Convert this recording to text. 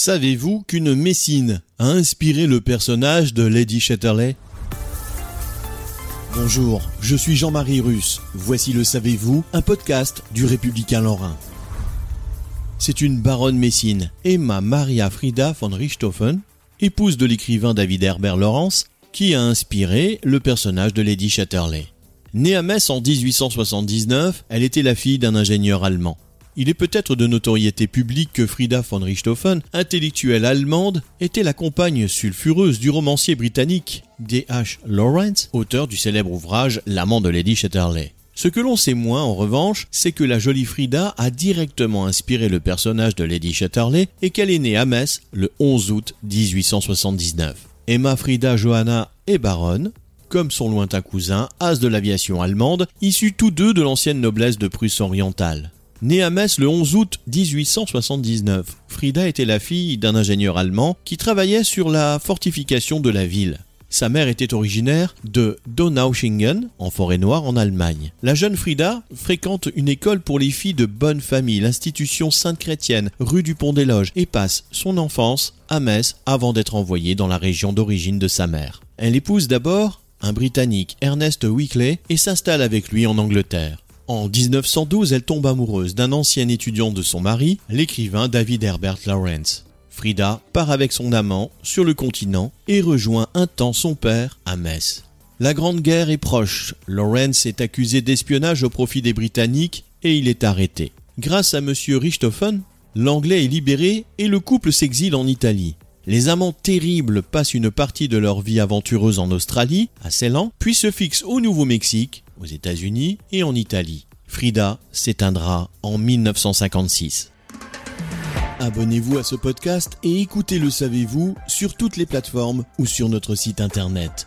Savez-vous qu'une Messine a inspiré le personnage de Lady Chatterley Bonjour, je suis Jean-Marie Russe. Voici le Savez-vous, un podcast du Républicain Lorrain. C'est une baronne messine, Emma Maria Frida von Richthofen, épouse de l'écrivain David Herbert Laurence, qui a inspiré le personnage de Lady Chatterley. Née à Metz en 1879, elle était la fille d'un ingénieur allemand. Il est peut-être de notoriété publique que Frida von Richthofen, intellectuelle allemande, était la compagne sulfureuse du romancier britannique D.H. Lawrence, auteur du célèbre ouvrage L'amant de Lady Chatterley. Ce que l'on sait moins, en revanche, c'est que la jolie Frida a directement inspiré le personnage de Lady Chatterley et qu'elle est née à Metz le 11 août 1879. Emma Frida Johanna est baronne, comme son lointain cousin, as de l'aviation allemande, issus tous deux de l'ancienne noblesse de Prusse orientale. Née à Metz le 11 août 1879, Frida était la fille d'un ingénieur allemand qui travaillait sur la fortification de la ville. Sa mère était originaire de Donaueschingen, en forêt noire en Allemagne. La jeune Frida fréquente une école pour les filles de bonne famille, l'institution Sainte-Chrétienne, rue du Pont des Loges, et passe son enfance à Metz avant d'être envoyée dans la région d'origine de sa mère. Elle épouse d'abord un Britannique, Ernest Wickley, et s'installe avec lui en Angleterre. En 1912, elle tombe amoureuse d'un ancien étudiant de son mari, l'écrivain David Herbert Lawrence. Frida part avec son amant sur le continent et rejoint un temps son père à Metz. La Grande Guerre est proche. Lawrence est accusé d'espionnage au profit des Britanniques et il est arrêté. Grâce à M. Richthofen, l'Anglais est libéré et le couple s'exile en Italie. Les amants terribles passent une partie de leur vie aventureuse en Australie, à Ceylan, puis se fixent au Nouveau-Mexique, aux États-Unis et en Italie. Frida s'éteindra en 1956. Abonnez-vous à ce podcast et écoutez Le Savez-vous sur toutes les plateformes ou sur notre site internet.